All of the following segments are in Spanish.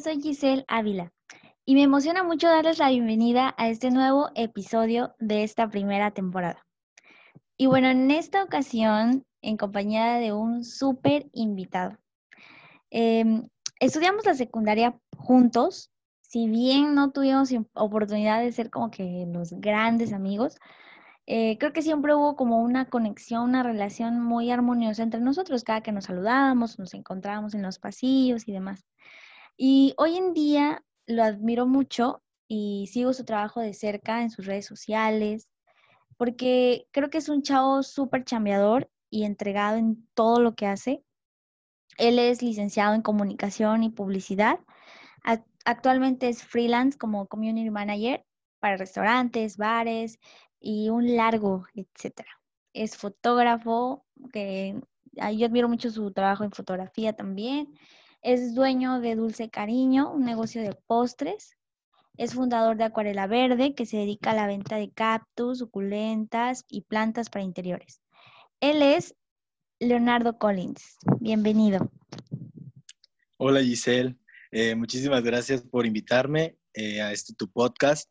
soy Giselle Ávila y me emociona mucho darles la bienvenida a este nuevo episodio de esta primera temporada. Y bueno, en esta ocasión, en compañía de un súper invitado. Em, estudiamos la secundaria juntos, si bien no tuvimos oportunidad de ser como que los grandes amigos, eh, creo que siempre hubo como una conexión, una relación muy armoniosa entre nosotros, cada que nos saludábamos, nos encontrábamos en los pasillos y demás. Y hoy en día lo admiro mucho y sigo su trabajo de cerca en sus redes sociales, porque creo que es un chavo súper chambeador y entregado en todo lo que hace. Él es licenciado en comunicación y publicidad. Actualmente es freelance como community manager para restaurantes, bares y un largo, etcétera. Es fotógrafo, que yo admiro mucho su trabajo en fotografía también. Es dueño de Dulce Cariño, un negocio de postres. Es fundador de Acuarela Verde, que se dedica a la venta de cactus, suculentas y plantas para interiores. Él es Leonardo Collins. Bienvenido. Hola Giselle, eh, muchísimas gracias por invitarme eh, a este tu podcast.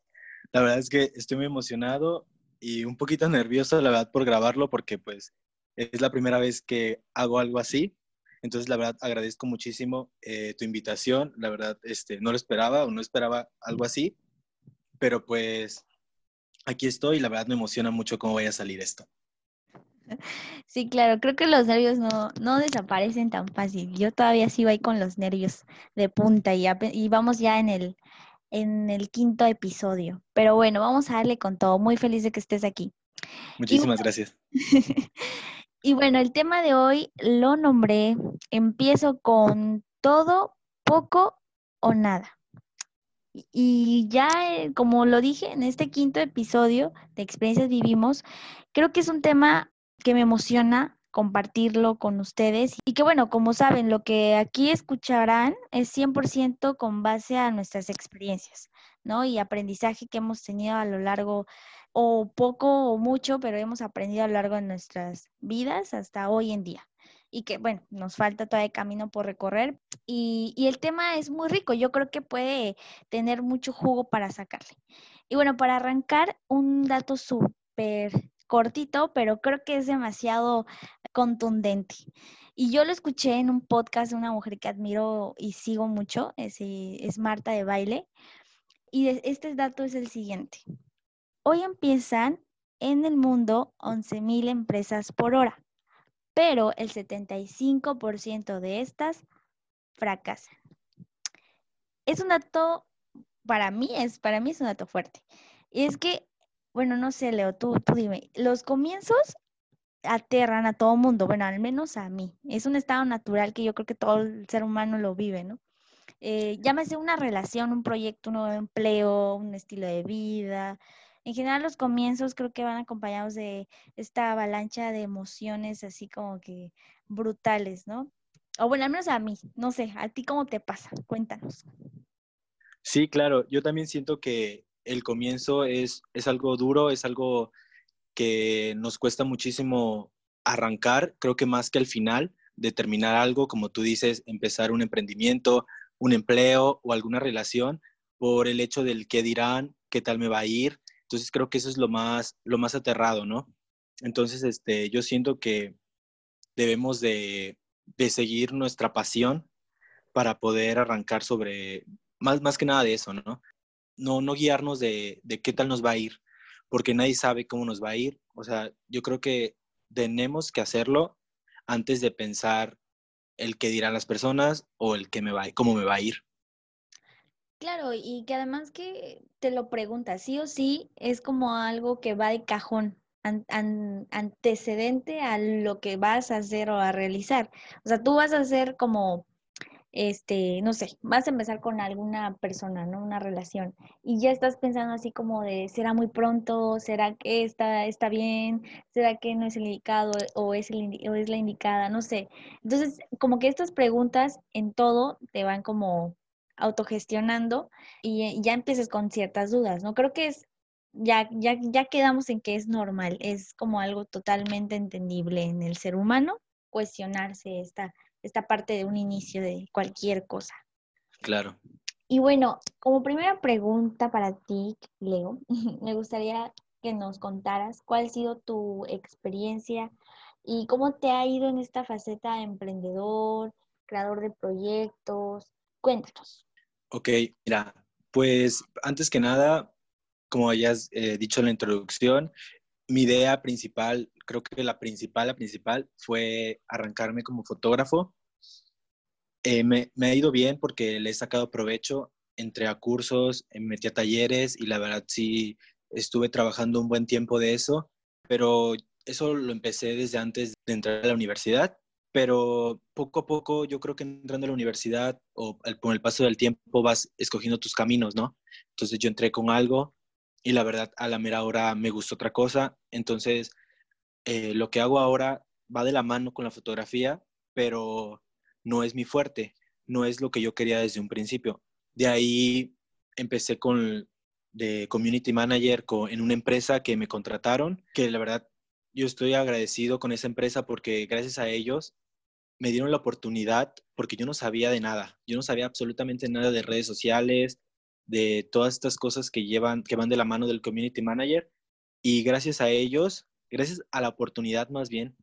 La verdad es que estoy muy emocionado y un poquito nervioso, la verdad, por grabarlo porque pues es la primera vez que hago algo así. Entonces, la verdad, agradezco muchísimo eh, tu invitación. La verdad, este, no lo esperaba o no esperaba algo así, pero pues aquí estoy y la verdad me emociona mucho cómo vaya a salir esto. Sí, claro, creo que los nervios no, no desaparecen tan fácil. Yo todavía sigo ahí con los nervios de punta y, y vamos ya en el, en el quinto episodio. Pero bueno, vamos a darle con todo. Muy feliz de que estés aquí. Muchísimas gracias. y bueno, el tema de hoy lo nombré, empiezo con todo, poco o nada. Y ya, eh, como lo dije en este quinto episodio de Experiencias Vivimos, creo que es un tema que me emociona compartirlo con ustedes. Y que bueno, como saben, lo que aquí escucharán es 100% con base a nuestras experiencias, ¿no? Y aprendizaje que hemos tenido a lo largo, o poco o mucho, pero hemos aprendido a lo largo de nuestras vidas hasta hoy en día. Y que bueno, nos falta todavía camino por recorrer. Y, y el tema es muy rico, yo creo que puede tener mucho jugo para sacarle. Y bueno, para arrancar, un dato súper cortito, pero creo que es demasiado contundente. Y yo lo escuché en un podcast de una mujer que admiro y sigo mucho, es, es Marta de Baile. Y este dato es el siguiente. Hoy empiezan en el mundo 11.000 empresas por hora, pero el 75% de estas fracasan. Es un dato, para mí es, para mí es un dato fuerte. Y es que bueno, no sé, Leo, tú, tú dime, los comienzos aterran a todo mundo, bueno, al menos a mí. Es un estado natural que yo creo que todo el ser humano lo vive, ¿no? Eh, llámese una relación, un proyecto, un nuevo empleo, un estilo de vida. En general los comienzos creo que van acompañados de esta avalancha de emociones así como que brutales, ¿no? O bueno, al menos a mí, no sé, ¿a ti cómo te pasa? Cuéntanos. Sí, claro, yo también siento que el comienzo es, es algo duro, es algo que nos cuesta muchísimo arrancar, creo que más que al final, de terminar algo, como tú dices, empezar un emprendimiento, un empleo o alguna relación, por el hecho del qué dirán, qué tal me va a ir. Entonces creo que eso es lo más, lo más aterrado, ¿no? Entonces, este, yo siento que debemos de, de seguir nuestra pasión para poder arrancar sobre, más, más que nada de eso, ¿no? no, no guiarnos de, qué tal nos va a ir, porque nadie sabe cómo nos va a ir. O sea, yo creo que tenemos que hacerlo antes de pensar el que dirán las personas o el que me va, cómo me va a ir. Claro, y que además que te lo preguntas, sí o sí, es como algo que va de cajón, antecedente a lo que vas a hacer o a realizar. O sea, tú vas a hacer como este, no sé, vas a empezar con alguna persona, ¿no? Una relación. Y ya estás pensando así como de, ¿será muy pronto? ¿Será que está, está bien? ¿Será que no es el indicado o es, el, o es la indicada? No sé. Entonces, como que estas preguntas en todo te van como autogestionando y ya empiezas con ciertas dudas, ¿no? Creo que es, ya, ya, ya quedamos en que es normal, es como algo totalmente entendible en el ser humano cuestionarse esta esta parte de un inicio de cualquier cosa. Claro. Y bueno, como primera pregunta para ti, Leo, me gustaría que nos contaras cuál ha sido tu experiencia y cómo te ha ido en esta faceta de emprendedor, creador de proyectos. Cuéntanos. Ok, mira, pues antes que nada, como hayas eh, dicho en la introducción, mi idea principal, creo que la principal, la principal, fue arrancarme como fotógrafo. Eh, me, me, ha ido bien porque le he sacado provecho, entré a cursos, me metí a talleres y la verdad sí estuve trabajando un buen tiempo de eso, pero eso lo empecé desde antes de entrar a la universidad, pero poco a poco yo creo que entrando a la universidad o con el paso del tiempo vas escogiendo tus caminos, ¿no? Entonces yo entré con algo y la verdad a la mera hora me gustó otra cosa, entonces eh, lo que hago ahora va de la mano con la fotografía, pero no es mi fuerte, no es lo que yo quería desde un principio. De ahí empecé con de community manager en una empresa que me contrataron, que la verdad yo estoy agradecido con esa empresa porque gracias a ellos me dieron la oportunidad porque yo no sabía de nada, yo no sabía absolutamente nada de redes sociales, de todas estas cosas que llevan, que van de la mano del community manager y gracias a ellos, gracias a la oportunidad más bien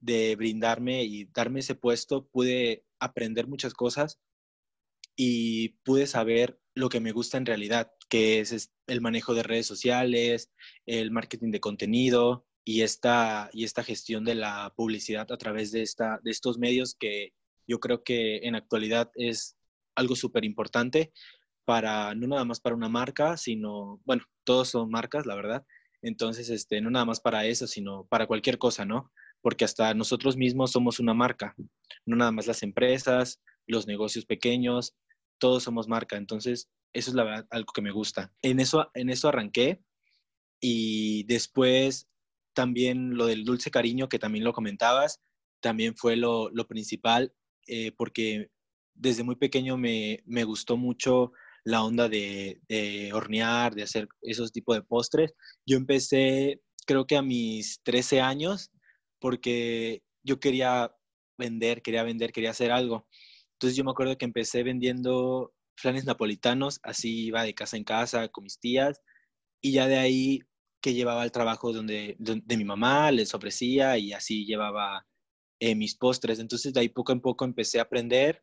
de brindarme y darme ese puesto, pude aprender muchas cosas y pude saber lo que me gusta en realidad, que es el manejo de redes sociales, el marketing de contenido y esta, y esta gestión de la publicidad a través de, esta, de estos medios que yo creo que en actualidad es algo súper importante para, no nada más para una marca, sino, bueno, todos son marcas, la verdad. Entonces, este, no nada más para eso, sino para cualquier cosa, ¿no? Porque hasta nosotros mismos somos una marca, no nada más las empresas, los negocios pequeños, todos somos marca. Entonces, eso es la verdad algo que me gusta. En eso, en eso arranqué y después también lo del dulce cariño, que también lo comentabas, también fue lo, lo principal, eh, porque desde muy pequeño me, me gustó mucho la onda de, de, hornear, de hacer esos tipos de postres. Yo empecé, creo que a mis 13 años, porque yo quería vender, quería vender, quería hacer algo. Entonces yo me acuerdo que empecé vendiendo flanes napolitanos, así iba de casa en casa con mis tías, y ya de ahí que llevaba el trabajo donde, de, mi mamá, les ofrecía y así llevaba eh, mis postres. Entonces de ahí poco a poco empecé a aprender,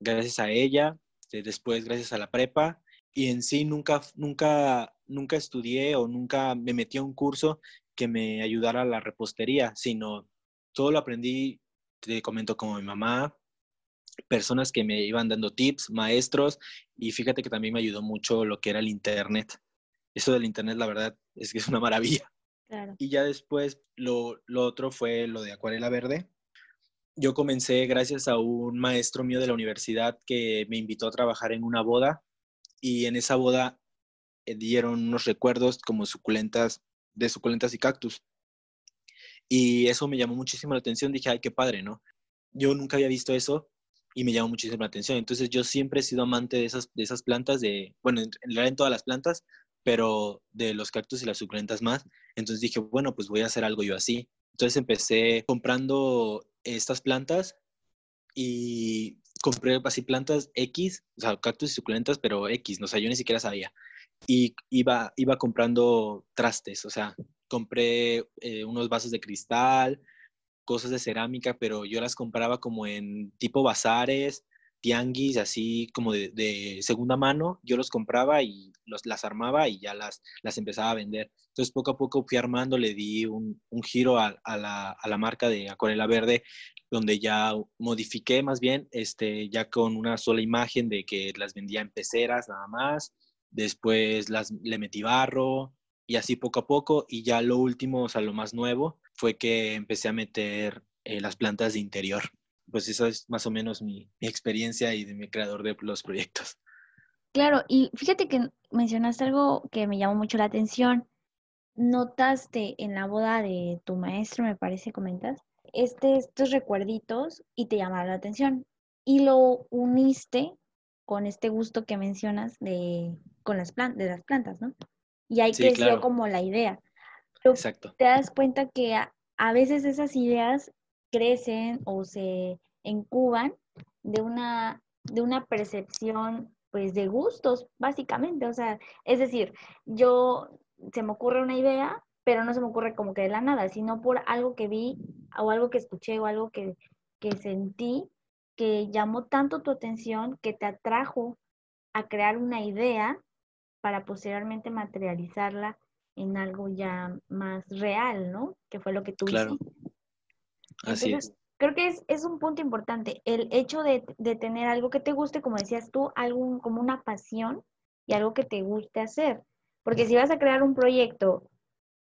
gracias a ella, este, después gracias a la prepa, y en sí nunca, nunca, nunca estudié o nunca me metí a un curso que me ayudara a la repostería, sino todo lo aprendí, te comento, como mi mamá, personas que me iban dando tips, maestros, y fíjate que también me ayudó mucho lo que era el Internet. Eso del Internet, la verdad, es que es una maravilla. Y ya después lo, lo otro fue lo de acuarela verde. Yo comencé gracias a un maestro mío de la universidad que me invitó a trabajar en una boda y en esa boda eh, dieron unos recuerdos como suculentas, de suculentas y cactus. Y eso me llamó muchísimo la atención. Dije, ay, qué padre, ¿no? Yo nunca había visto eso y me llamó muchísimo la atención. Entonces yo siempre he sido amante de esas, de esas plantas, de, bueno, en realidad en todas las plantas, pero de los cactus y las suculentas más. Entonces dije, bueno, pues voy a hacer algo yo así. Entonces empecé comprando estas plantas y compré así plantas X, o sea, cactus y suculentas, pero X, no o sea, yo ni siquiera sabía. Y iba, iba comprando trastes, o sea, compré eh, unos vasos de cristal, cosas de cerámica, pero yo las compraba como en tipo bazares, tianguis, así como de, segunda mano. Yo los compraba y los, las armaba y ya las, las empezaba a vender. Entonces, poco a poco fui armando, le di un, un giro a, la, a, la, marca de Acuarela Verde, donde ya modifiqué más bien, este, ya con una sola imagen de que las vendía en peceras nada más. Después las, le metí barro y así poco a poco. Y ya lo último, o sea, lo más nuevo, fue que empecé a meter eh, las plantas de interior. Pues esa es más o menos mi, experiencia y de mi creador de los proyectos. Claro, y fíjate que mencionaste algo que me llamó mucho la atención. Notaste en la boda de tu maestro, me parece, comentas, este, estos recuerditos y te llamaron la atención. Y lo uniste con este gusto que mencionas de, con las, de las plantas, ¿no? Y ahí creció como la idea. Exacto. Te das cuenta que a, veces esas ideas crecen o se incuban de una de una percepción pues de gustos, básicamente. O sea, es decir, yo se me ocurre una idea, pero no se me ocurre como que de la nada, sino por algo que vi o algo que escuché o algo que, que sentí que llamó tanto tu atención que te atrajo a crear una idea para posteriormente materializarla en algo ya más real, ¿no? Que fue lo que tú claro. Así es. Creo que es, es, un punto importante, el hecho de, de, tener algo que te guste, como decías tú, algo como una pasión y algo que te guste hacer. Porque si vas a crear un proyecto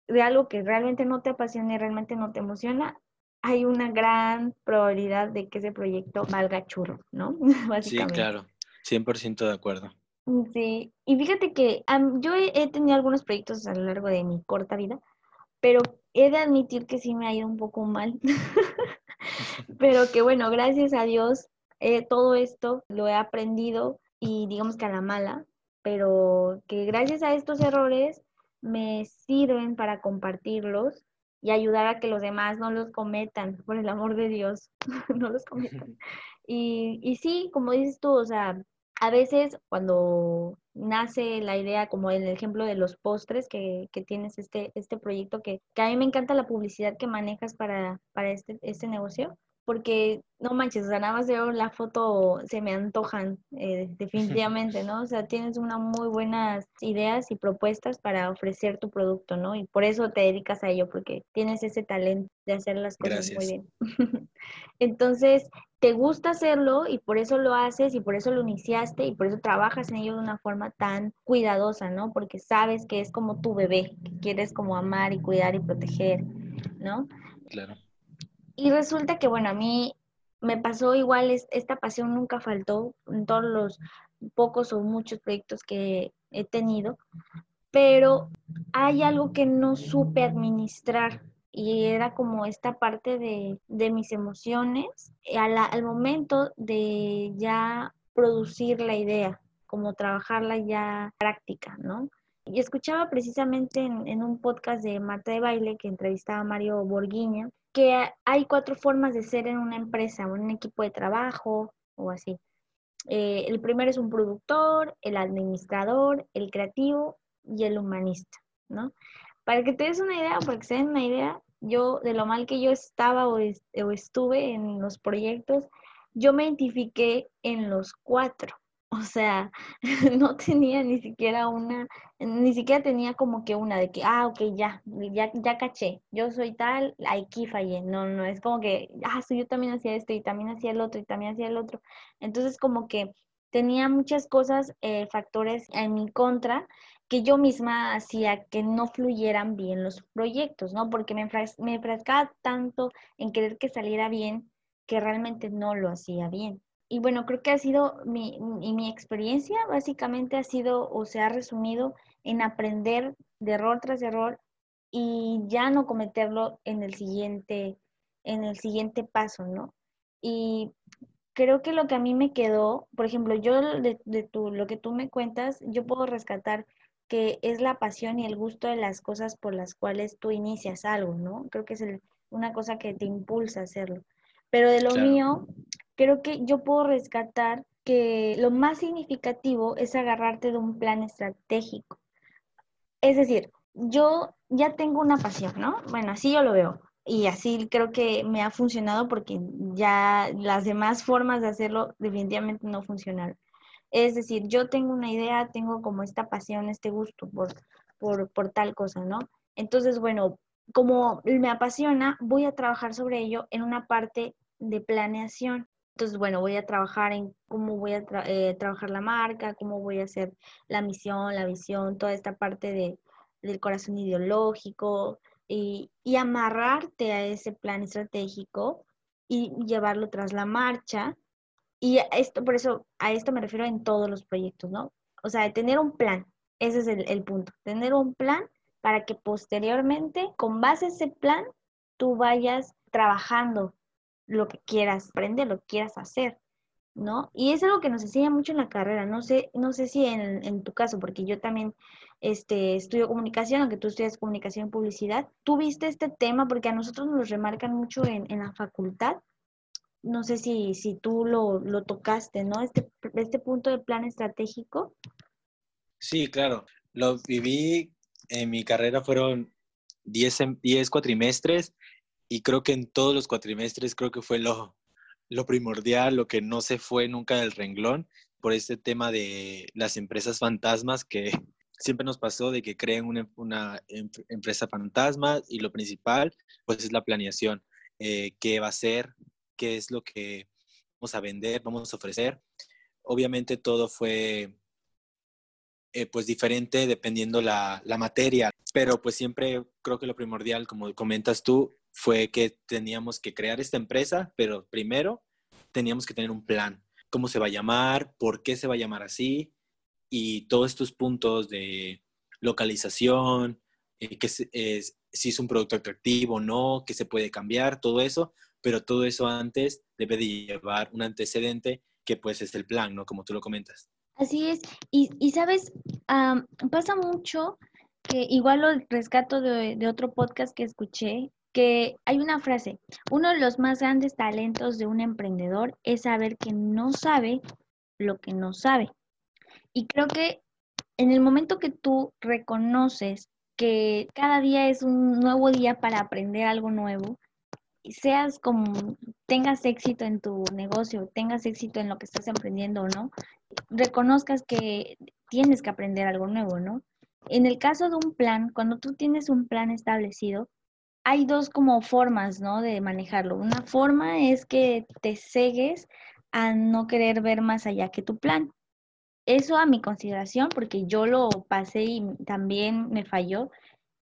de algo que realmente no te apasiona y realmente no te emociona, hay una gran probabilidad de que ese proyecto valga churro, ¿no? sí, claro, 100% de acuerdo. Sí, y fíjate que yo he, tenido algunos proyectos a lo largo de mi corta vida, pero he de admitir que sí me ha ido un poco mal. pero que bueno, gracias a Dios, eh, todo esto lo he aprendido y digamos que a la mala, pero que gracias a estos errores me sirven para compartirlos y ayudar a que los demás no los cometan, por el amor de Dios, no los cometan. Y, y sí, como dices tú, o sea, a veces cuando nace la idea, como el ejemplo de los postres que, que tienes este, este proyecto, que, que, a mí me encanta la publicidad que manejas para, para este, este negocio, porque no manches, o sea, nada más veo la foto, se me antojan eh, definitivamente, ¿no? O sea, tienes unas muy buenas ideas y propuestas para ofrecer tu producto, ¿no? Y por eso te dedicas a ello, porque tienes ese talento de hacer las cosas muy bien. Entonces, te gusta hacerlo y por eso lo haces y por eso lo iniciaste y por eso trabajas en ello de una forma tan cuidadosa, ¿no? Porque sabes que es como tu bebé, que quieres como amar y cuidar y proteger, ¿no? Claro. Y resulta que, bueno, a mí me pasó igual, esta pasión nunca faltó en todos los pocos o muchos proyectos que he tenido, pero hay algo que no supe administrar y era como esta parte de, mis emociones al, al momento de ya producir la idea, como trabajarla ya práctica, ¿no? Y escuchaba precisamente en, en, un podcast de Marta de Baile que entrevistaba a Mario Borguiña, que hay cuatro formas de ser en una empresa, un equipo de trabajo o así. Eh, el primero es un productor, el administrador, el creativo y el humanista, ¿no? Para que te des una idea, para que se den una idea, yo, de lo mal que yo estaba o, o estuve en los proyectos, yo me identifiqué en los cuatro. O sea, no tenía ni siquiera una, ni siquiera tenía como que una de que, ah, ok, ya, ya, ya caché, yo soy tal, aquí fallé. No, no, es como que, ah, sí, yo también hacía esto y también hacía el otro y también hacía el otro. Entonces, como que tenía muchas cosas, eh, factores en mi contra que yo misma hacía que no fluyeran bien los proyectos, ¿no? Porque me, me enfrascaba tanto en querer que saliera bien que realmente no lo hacía bien y bueno, creo que ha sido mi, mi experiencia, básicamente ha sido o se ha resumido en aprender de error tras error y ya no cometerlo en el siguiente, en el siguiente paso, ¿no? Y creo que lo que a mí me quedó, por ejemplo, yo de, de tu, lo que tú me cuentas, yo puedo rescatar que es la pasión y el gusto de las cosas por las cuales tú inicias algo, ¿no? Creo que es una cosa que te impulsa a hacerlo. Pero de lo mío, creo que yo puedo rescatar que lo más significativo es agarrarte de un plan estratégico. Es decir, yo ya tengo una pasión, ¿no? Bueno, así yo lo veo. Y así creo que me ha funcionado porque ya las demás formas de hacerlo definitivamente no funcionaron. Es decir, yo tengo una idea, tengo como esta pasión, este gusto por, por, por tal cosa, ¿no? Entonces, bueno, como me apasiona, voy a trabajar sobre ello en una parte de planeación. Entonces, bueno, voy a trabajar en cómo voy a eh, trabajar la marca, cómo voy a hacer la misión, la visión, toda esta parte de, del corazón ideológico y, amarrarte a ese plan estratégico y llevarlo tras la marcha. Y esto, por eso, a esto me refiero en todos los proyectos, ¿no? O sea, tener un plan, ese es el, el punto, tener un plan para que posteriormente, con base a ese plan, tú vayas trabajando lo que quieras aprender, lo que quieras hacer, ¿no? Y es algo que nos enseña mucho en la carrera, no sé, no sé si en, en tu caso, porque yo también este, estudio comunicación, aunque tú estudias comunicación y publicidad, tú viste este tema porque a nosotros nos lo remarcan mucho en, en la facultad, no sé si, si tú lo, lo tocaste, ¿no? Este, este punto de plan estratégico. Sí, claro. Lo viví en mi carrera, fueron 10, 10 cuatrimestres y creo que en todos los cuatrimestres creo que fue lo, lo primordial, lo que no se fue nunca del renglón por este tema de las empresas fantasmas que siempre nos pasó de que creen una, una empresa fantasma y lo principal pues es la planeación. Eh, qué va a ser, qué es lo que vamos a vender, vamos a ofrecer. Obviamente todo fue eh, pues diferente dependiendo la, la materia, pero pues siempre creo que lo primordial, como comentas tú, fue que teníamos que crear esta empresa, pero primero teníamos que tener un plan. ¿Cómo se va a llamar? ¿Por qué se va a llamar así? Y todos estos puntos de localización, eh, que si es un producto atractivo o no, que se puede cambiar, todo eso, pero todo eso antes debe de llevar un antecedente que pues es el plan, ¿no? Como tú lo comentas. Así es. Y, sabes, pasa mucho que igual lo rescato de otro podcast que escuché, que hay una frase, uno de los más grandes talentos de un emprendedor es saber que no sabe lo que no sabe. Y creo que en el momento que tú reconoces que cada día es un nuevo día para aprender algo nuevo, seas como tengas éxito en tu negocio, tengas éxito en lo que estás emprendiendo o no, reconozcas que tienes que aprender algo nuevo, ¿no? En el caso de un plan, cuando tú tienes un plan establecido, hay dos como formas, ¿no? De manejarlo. Una forma es que te cegues a no querer ver más allá que tu plan. Eso a mi consideración, porque yo lo pasé y también me falló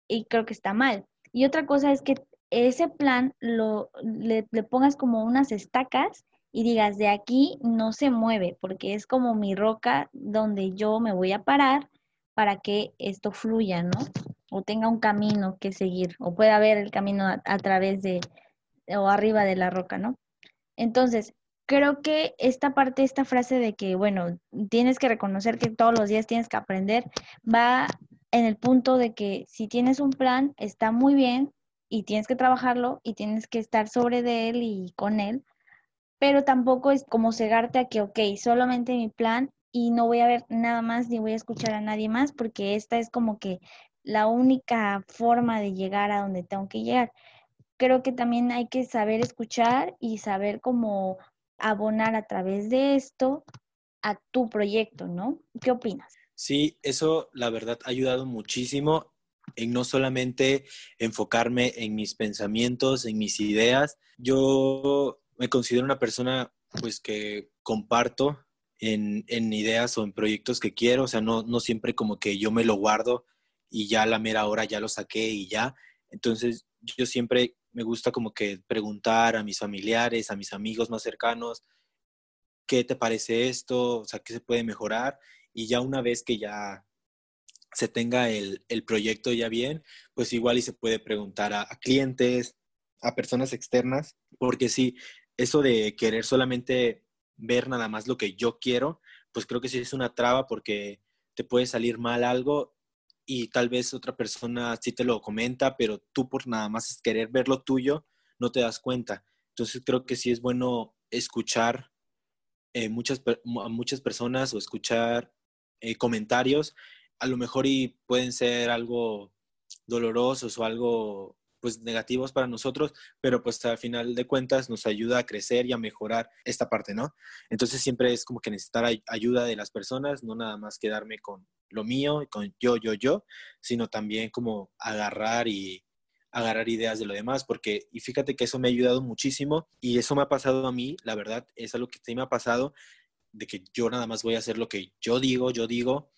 y creo que está mal. Y otra cosa es que ese plan lo, le, le pongas como unas estacas y digas, de aquí no se mueve, porque es como mi roca donde yo me voy a parar para que esto fluya, ¿no? O tenga un camino que seguir, o pueda ver el camino a, través de o arriba de la roca, ¿no? Entonces, creo que esta parte, esta frase de que, bueno, tienes que reconocer que todos los días tienes que aprender, va en el punto de que si tienes un plan, está muy bien y tienes que trabajarlo y tienes que estar sobre de él y con él, pero tampoco es como cegarte a que, ok, solamente mi plan y no voy a ver nada más ni voy a escuchar a nadie más porque esta es como que la única forma de llegar a donde tengo que llegar. Creo que también hay que saber escuchar y saber cómo abonar a través de esto a tu proyecto, ¿no? ¿Qué opinas? Sí, eso la verdad ha ayudado muchísimo en no solamente enfocarme en mis pensamientos, en mis ideas. Yo me considero una persona pues que comparto en, en, ideas o en proyectos que quiero, o sea, no, no siempre como que yo me lo guardo y ya la mera hora ya lo saqué y ya. Entonces yo siempre me gusta como que preguntar a mis familiares, a mis amigos más cercanos, ¿qué te parece esto? O sea, ¿qué se puede mejorar? Y ya una vez que ya se tenga el, el proyecto ya bien, pues igual y se puede preguntar a, a clientes, a personas externas, porque sí, eso de querer solamente ver nada más lo que yo quiero, pues creo que sí es una traba porque te puede salir mal algo y tal vez otra persona sí te lo comenta, pero tú por nada más querer ver lo tuyo, no te das cuenta. Entonces creo que sí es bueno escuchar eh, muchas, a muchas personas o escuchar eh, comentarios, a lo mejor y pueden ser algo dolorosos o algo pues negativos para nosotros, pero pues al final de cuentas nos ayuda a crecer y a mejorar esta parte, ¿no? Entonces siempre es como que necesitar ayuda de las personas, no nada más quedarme con lo mío, con yo, yo, yo, sino también como agarrar y agarrar ideas de lo demás, porque, y fíjate que eso me ha ayudado muchísimo y eso me ha pasado a mí, la verdad, es algo que sí me ha pasado, de que yo nada más voy a hacer lo que yo digo, yo digo,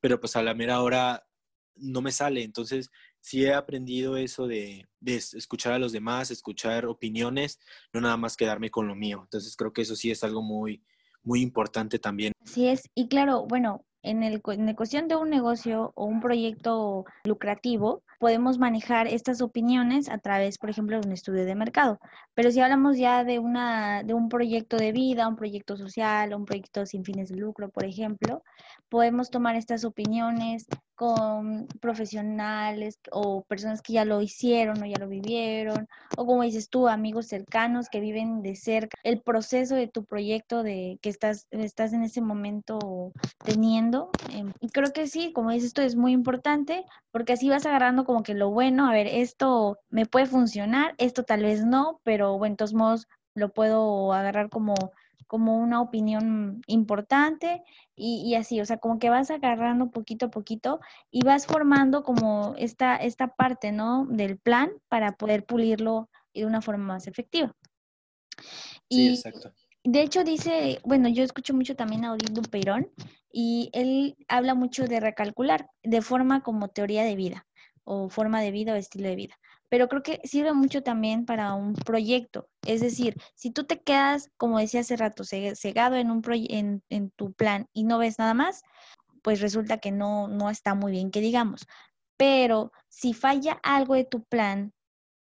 pero pues a la mera hora no me sale, entonces sí he aprendido eso de, escuchar a los demás, escuchar opiniones, no nada más quedarme con lo mío. Entonces creo que eso sí es algo muy, muy importante también. Así es, y claro, bueno, en, la cuestión de un negocio o un proyecto lucrativo, podemos manejar estas opiniones a través, por ejemplo, de un estudio de mercado. Pero si hablamos ya de un proyecto de vida, un proyecto social, un proyecto sin fines de lucro, por ejemplo, podemos tomar estas opiniones con profesionales o personas que ya lo hicieron o ya lo vivieron, o como dices tú, amigos cercanos que viven de cerca el proceso de tu proyecto de que estás, estás en ese momento teniendo. Em, y creo que sí, como dices tú, es muy importante porque así vas agarrando como que lo bueno, a ver, esto me puede funcionar, esto tal vez no, pero bueno, todos modos lo puedo agarrar como como una opinión importante y, así, o sea, como que vas agarrando poquito a poquito y vas formando como esta, esta parte, ¿no? Del plan para poder pulirlo de una forma más efectiva. Sí, exacto. De hecho, dice, bueno, yo escucho mucho también a Odín Dupeirón y él habla mucho de recalcular de forma como teoría de vida o forma de vida o estilo de vida pero creo que sirve mucho también para un proyecto. Es decir, si tú te quedas, como decía hace rato, cegado en, un en, en tu plan y no ves nada más, pues resulta que no, no está muy bien, que digamos. Pero si falla algo de tu plan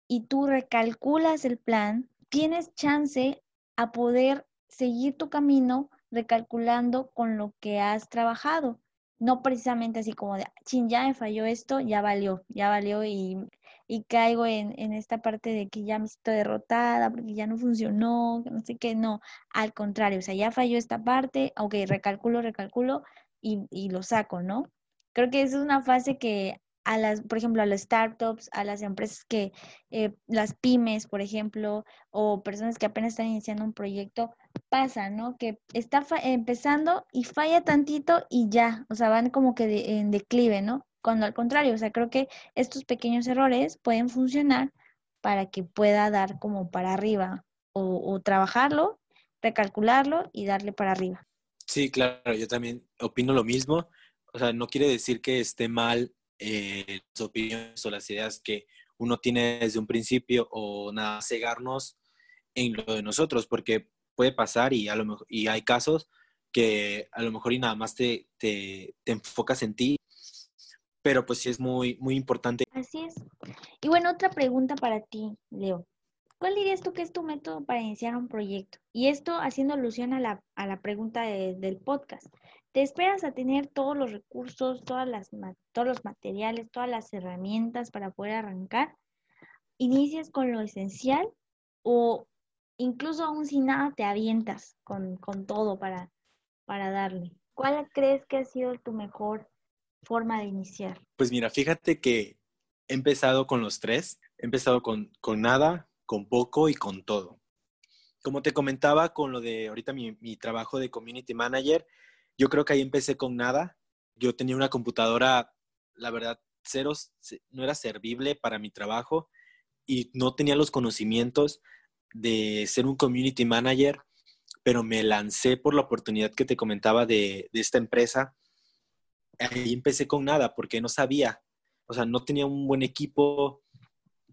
y tú recalculas el plan, tienes chance a poder seguir tu camino recalculando con lo que has trabajado. No precisamente así como de, chin, ya me falló esto, ya valió, ya valió y y caigo en, en, esta parte de que ya me siento derrotada porque ya no funcionó, no sé qué, no, al contrario, o sea, ya falló esta parte, ok, recalculo, recalculo y, y lo saco, ¿no? Creo que esa es una fase que a las, por ejemplo, a las startups, a las empresas que, eh, las pymes, por ejemplo, o personas que apenas están iniciando un proyecto, pasa, ¿no? Que está empezando y falla tantito y ya, o sea, van como que en declive, ¿no? Cuando al contrario, o sea, creo que estos pequeños errores pueden funcionar para que pueda dar como para arriba o, trabajarlo, recalcularlo y darle para arriba. Sí, claro, yo también opino lo mismo. O sea, no quiere decir que esté mal eh, las opiniones o las ideas que uno tiene desde un principio o nada, cegarnos en lo de nosotros, porque puede pasar y, a lo mejor, y hay casos que a lo mejor y nada más te, te, te enfocas en ti pero pues sí es muy, muy importante. Así es. Y bueno, otra pregunta para ti, Leo. ¿Cuál dirías tú que es tu método para iniciar un proyecto? Y esto haciendo alusión a la, a la pregunta del podcast. ¿Te esperas a tener todos los recursos, todas las, todos los materiales, todas las herramientas para poder arrancar? ¿Inicias con lo esencial o incluso aún sin nada te avientas con, con todo para, para darle? ¿Cuál crees que ha sido tu mejor forma de iniciar? Pues mira, fíjate que he empezado con los tres. He empezado con, con nada, con poco y con todo. Como te comentaba con lo de ahorita mi, mi trabajo de community manager, yo creo que ahí empecé con nada. Yo tenía una computadora, la verdad, cero, no era servible para mi trabajo y no tenía los conocimientos de ser un community manager, pero me lancé por la oportunidad que te comentaba de, de esta empresa ahí empecé con nada porque no sabía, o sea, no tenía un buen equipo,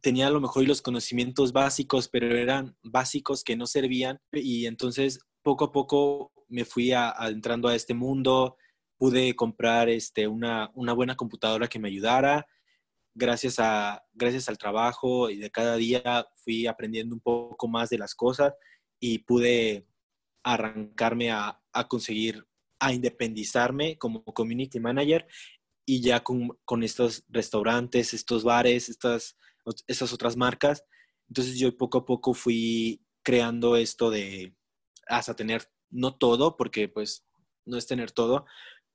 tenía a lo mejor los conocimientos básicos, pero eran básicos que no servían y entonces poco a poco me fui adentrando a, este mundo, pude comprar este, una, una buena computadora que me ayudara. Gracias, a, gracias al trabajo y de cada día fui aprendiendo un poco más de las cosas y pude arrancarme a, a conseguir a independizarme como community manager y ya con, con estos restaurantes, estos bares, estas, estas otras marcas. Entonces yo poco a poco fui creando esto de hasta tener, no todo, porque pues no es tener todo,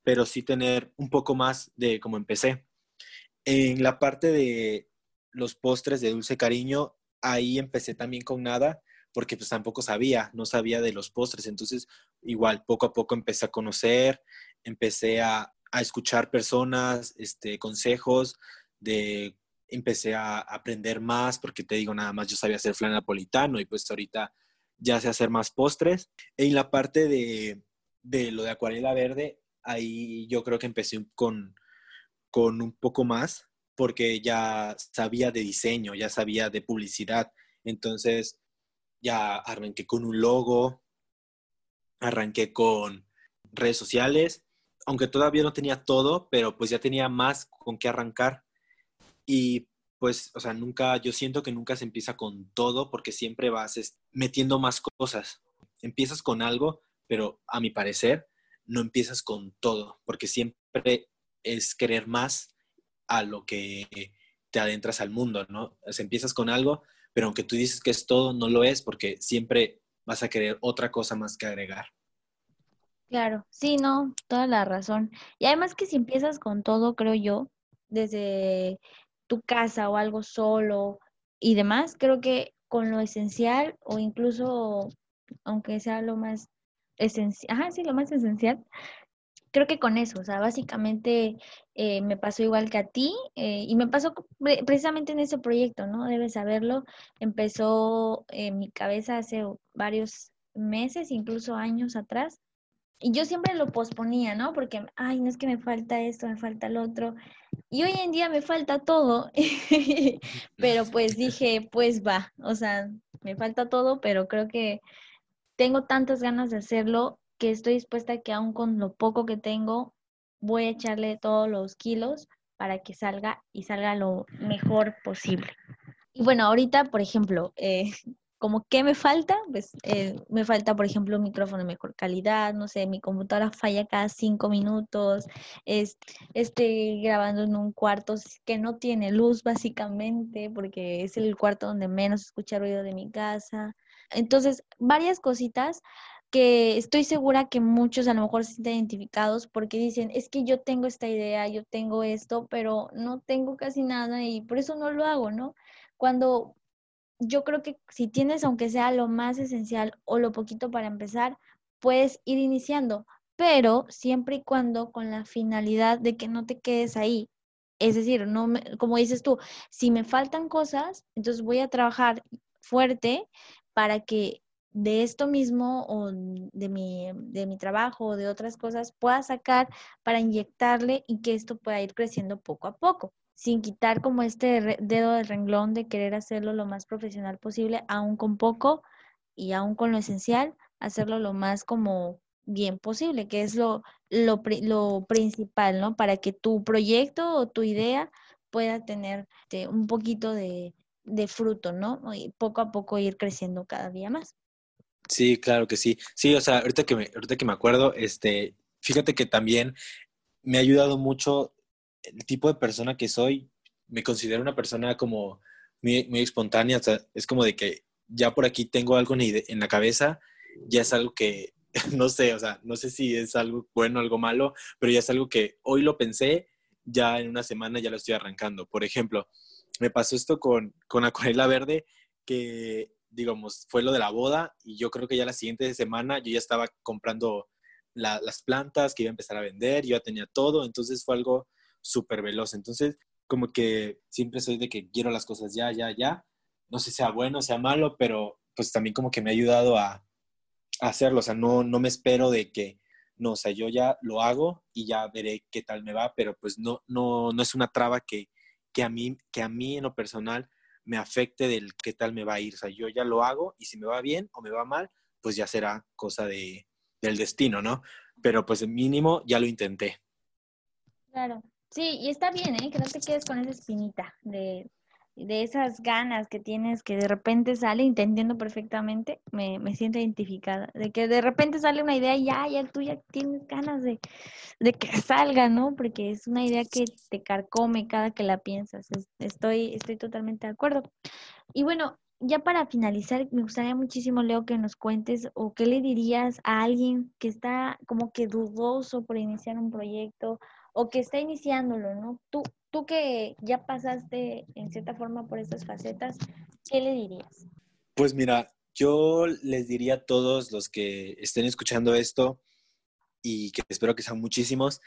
pero sí tener un poco más de cómo empecé. En la parte de los postres de dulce cariño, ahí empecé también con nada porque pues tampoco sabía, no sabía de los postres. Entonces, igual, poco a poco empecé a conocer, empecé a, escuchar personas, este, consejos, de, empecé a aprender más, porque te digo, nada más yo sabía hacer flan napolitano y pues ahorita ya sé hacer más postres. En la parte de, de lo de acuarela verde, ahí yo creo que empecé con, con un poco más, porque ya sabía de diseño, ya sabía de publicidad. Entonces, ya arranqué con un logo, arranqué con redes sociales, aunque todavía no tenía todo, pero pues ya tenía más con qué arrancar. Y pues, o sea, nunca, yo siento que nunca se empieza con todo porque siempre vas metiendo más cosas. Empiezas con algo, pero a mi parecer no empiezas con todo, porque siempre es querer más a lo que te adentras al mundo, ¿no? O sea, empiezas con algo, pero aunque tú dices que es todo, no lo es porque siempre vas a querer otra cosa más que agregar. Claro, sí, no, toda la razón. Y además que si empiezas con todo, creo yo, desde tu casa o algo solo y demás, creo que con lo esencial o incluso, aunque sea lo más esencial, ajá, sí, lo más esencial, creo que con eso, o sea, básicamente eh, me pasó igual que a ti eh, y me pasó precisamente en ese proyecto, ¿no? Debes saberlo, empezó en mi cabeza hace varios meses, incluso años atrás, y yo siempre lo posponía, ¿no? Porque, ay, no es que me falta esto, me falta el otro. Y hoy en día me falta todo. pero pues dije, pues va, o sea, me falta todo, pero creo que tengo tantas ganas de hacerlo que estoy dispuesta a que aún con lo poco que tengo, voy a echarle todos los kilos para que salga y salga lo mejor posible. Y bueno, ahorita, por ejemplo, eh, como qué me falta, pues eh, me falta, por ejemplo, un micrófono de mejor calidad, no sé, mi computadora falla cada cinco minutos, es, estoy grabando en un cuarto que no tiene luz básicamente, porque es el cuarto donde menos escucha ruido de mi casa. Entonces, varias cositas que estoy segura que muchos a lo mejor se sienten identificados porque dicen, es que yo tengo esta idea, yo tengo esto, pero no tengo casi nada y por eso no lo hago, ¿no? Cuando yo creo que si tienes, aunque sea lo más esencial o lo poquito para empezar, puedes ir iniciando, pero siempre y cuando con la finalidad de que no te quedes ahí. Es decir, no como dices tú, si me faltan cosas, entonces voy a trabajar fuerte para que de esto mismo o de mi, de mi trabajo o de otras cosas pueda sacar para inyectarle y que esto pueda ir creciendo poco a poco sin quitar como este dedo del renglón de querer hacerlo lo más profesional posible, aún con poco y aún con lo esencial, hacerlo lo más como bien posible, que es lo, lo, lo principal, ¿no? Para que tu proyecto o tu idea pueda tener este, un poquito de, de fruto, ¿no? Y poco a poco ir creciendo cada día más. Sí, claro que sí. Sí, o sea, ahorita que me, ahorita que me acuerdo, este, fíjate que también me ha ayudado mucho el tipo de persona que soy, me considero una persona como muy, muy espontánea, o sea, es como de que ya por aquí tengo algo en la cabeza, ya es algo que, no sé, o sea, no sé si es algo bueno o algo malo, pero ya es algo que hoy lo pensé, ya en una semana ya lo estoy arrancando. Por ejemplo, me pasó esto con, con Acuarela Verde, que, digamos, fue lo de la boda, y yo creo que ya la siguiente semana yo ya estaba comprando las plantas que iba a empezar a vender, yo ya tenía todo, entonces fue algo súper veloz. Entonces, como que siempre soy de que quiero las cosas ya, ya, ya. No sé sea bueno, sea malo, pero pues también como que me ha ayudado a, hacerlo. O sea, no, no me espero de que, no, o sea, yo ya lo hago y ya veré qué tal me va, pero pues no, no, no es una traba que, que, a mí, que a mí en lo personal me afecte del qué tal me va a ir. O sea, yo ya lo hago y si me va bien o me va mal, pues ya será cosa de, del destino, ¿no? Pero pues mínimo ya lo intenté. Claro. Sí, y está bien, ¿eh? Que no te quedes con esa espinita de, de esas ganas que tienes que de repente sale, y perfectamente, me, me, siento identificada, de que de repente sale una idea y ya, ya tú ya tienes ganas de, de que salga, ¿no? Porque es una idea que te carcome cada que la piensas. Estoy, estoy totalmente de acuerdo. Y bueno, ya para finalizar, me gustaría muchísimo, Leo, que nos cuentes o qué le dirías a alguien que está como que dudoso por iniciar un proyecto o que está iniciándolo, ¿no? Tú, tú que ya pasaste en cierta forma por estas facetas, ¿qué le dirías? Pues mira, yo les diría a todos los que estén escuchando esto y que espero que sean muchísimos,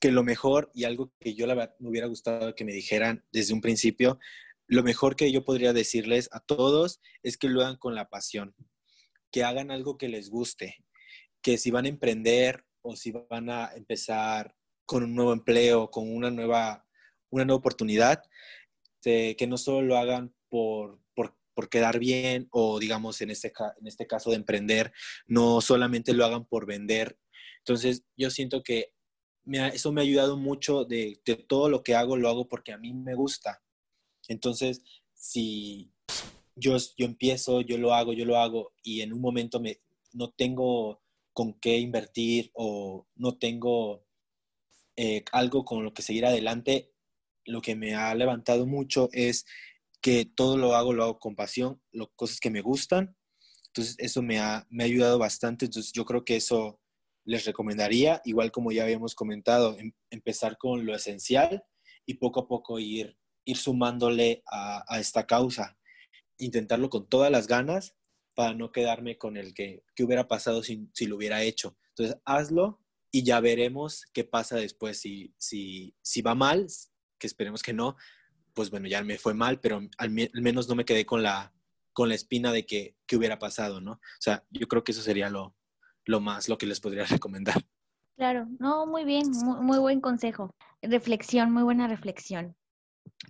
que lo mejor y algo que yo la me hubiera gustado que me dijeran desde un principio, lo mejor que yo podría decirles a todos es que lo hagan con la pasión, que hagan algo que les guste, que si van a emprender o si van a empezar con un nuevo empleo, con una nueva, una nueva oportunidad, que no solo lo hagan por, por, por, quedar bien o, digamos, en este, en este caso de emprender, no solamente lo hagan por vender. Entonces, yo siento que eso me ha ayudado mucho de, de, todo lo que hago, lo hago porque a mí me gusta. Entonces, si yo, yo empiezo, yo lo hago, yo lo hago y en un momento me, no tengo con qué invertir o no tengo eh, algo con lo que seguir adelante, lo que me ha levantado mucho es que todo lo hago, lo hago con pasión, lo, cosas que me gustan. Entonces, eso me ha, me ha ayudado bastante. Entonces, yo creo que eso les recomendaría, igual como ya habíamos comentado, em, empezar con lo esencial y poco a poco ir, ir sumándole a, a, esta causa. Intentarlo con todas las ganas para no quedarme con el que, que hubiera pasado si, si, lo hubiera hecho. Entonces, hazlo y ya veremos qué pasa después. Si, si, si va mal, esperemos que no, pues bueno, ya me fue mal, pero al, menos no me quedé con la, con la espina de que, que, hubiera pasado, ¿no? O sea, yo creo que eso sería lo, lo más, lo que les podría recomendar. Claro, no, muy bien, muy, muy buen consejo. Reflexión, muy buena reflexión.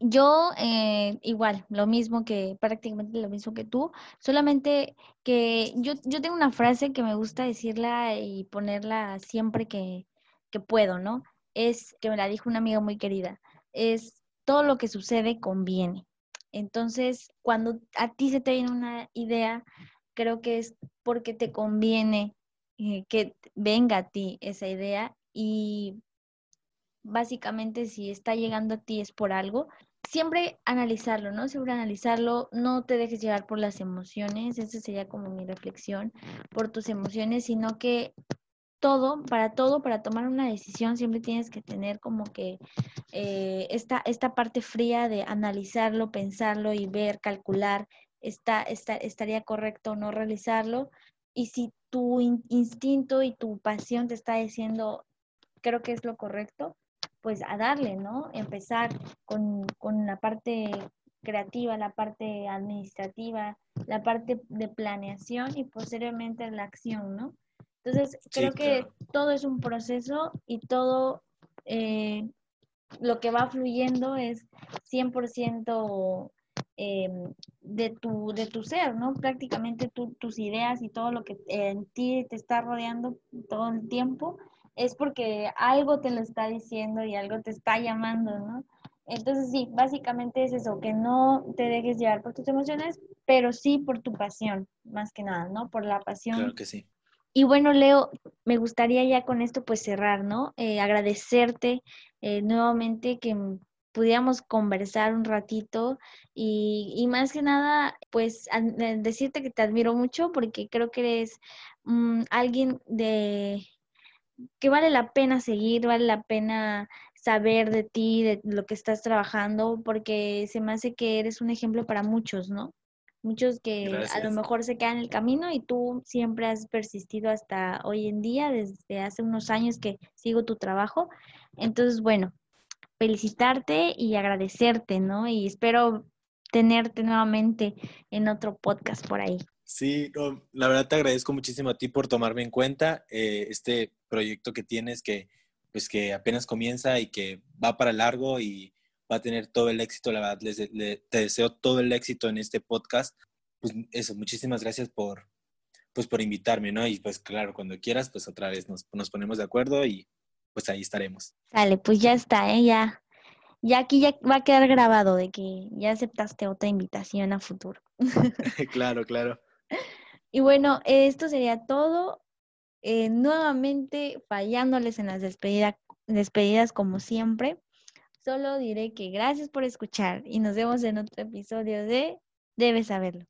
Yo eh, igual, lo mismo que prácticamente lo mismo que tú, solamente que yo, yo tengo una frase que me gusta decirla y ponerla siempre que, que puedo, ¿no? Es que me la dijo una amiga muy querida, es todo lo que sucede conviene. Entonces, cuando a ti se te viene una idea, creo que es porque te conviene eh, que venga a ti esa idea y básicamente si está llegando a ti es por algo. Siempre analizarlo, ¿no? Siempre analizarlo, no te dejes llevar por las emociones, esa sería como mi reflexión, por tus emociones, sino que todo, para todo, para tomar una decisión, siempre tienes que tener como que eh, esta, esta parte fría de analizarlo, pensarlo y ver, calcular, está, está, estaría correcto o no realizarlo. Y si tu instinto y tu pasión te está diciendo, creo que es lo correcto, pues a darle, ¿no? Empezar con, con la parte creativa, la parte administrativa, la parte de planeación y posteriormente la acción, ¿no? Entonces, creo sí, que todo es un proceso y todo eh, lo que va fluyendo es 100% eh, de, tu, de tu ser, ¿no? Prácticamente tu, tus ideas y todo lo que en ti te está rodeando todo el tiempo es porque algo te lo está diciendo y algo te está llamando, ¿no? Entonces sí, básicamente es eso, que no te dejes llevar por tus emociones, pero sí por tu pasión, más que nada, ¿no? Por la pasión. Claro que sí. Y bueno, Leo, me gustaría ya con esto pues cerrar, ¿no? Eh, agradecerte eh, nuevamente que pudiéramos conversar un ratito y, y, más que nada, pues eh, decirte que te admiro mucho porque creo que eres um, alguien de que vale la pena seguir, vale la pena saber de ti, de lo que estás trabajando, porque se me hace que eres un ejemplo para muchos, ¿no? Muchos que Gracias. a lo mejor se quedan en el camino y tú siempre has persistido hasta hoy en día, desde hace unos años que sigo tu trabajo. Entonces, bueno, felicitarte y agradecerte, ¿no? Y espero tenerte nuevamente en otro podcast por ahí. Sí, no, la verdad te agradezco muchísimo a ti por tomarme en cuenta eh, este proyecto que tienes que pues que apenas comienza y que va para largo y va a tener todo el éxito. La verdad, les, les, te deseo todo el éxito en este podcast. Pues eso, muchísimas gracias por, pues por invitarme, ¿no? Y pues claro, cuando quieras, pues otra vez nos, nos ponemos de acuerdo y pues ahí estaremos. Dale, pues ya está, ¿eh? Ya, ya aquí ya va a quedar grabado de que ya aceptaste otra invitación a futuro. claro, claro. Y bueno, esto sería todo. Eh, nuevamente fallándoles en las despedida, despedidas como siempre. Solo diré que gracias por escuchar y nos vemos en otro episodio de Debes saberlo.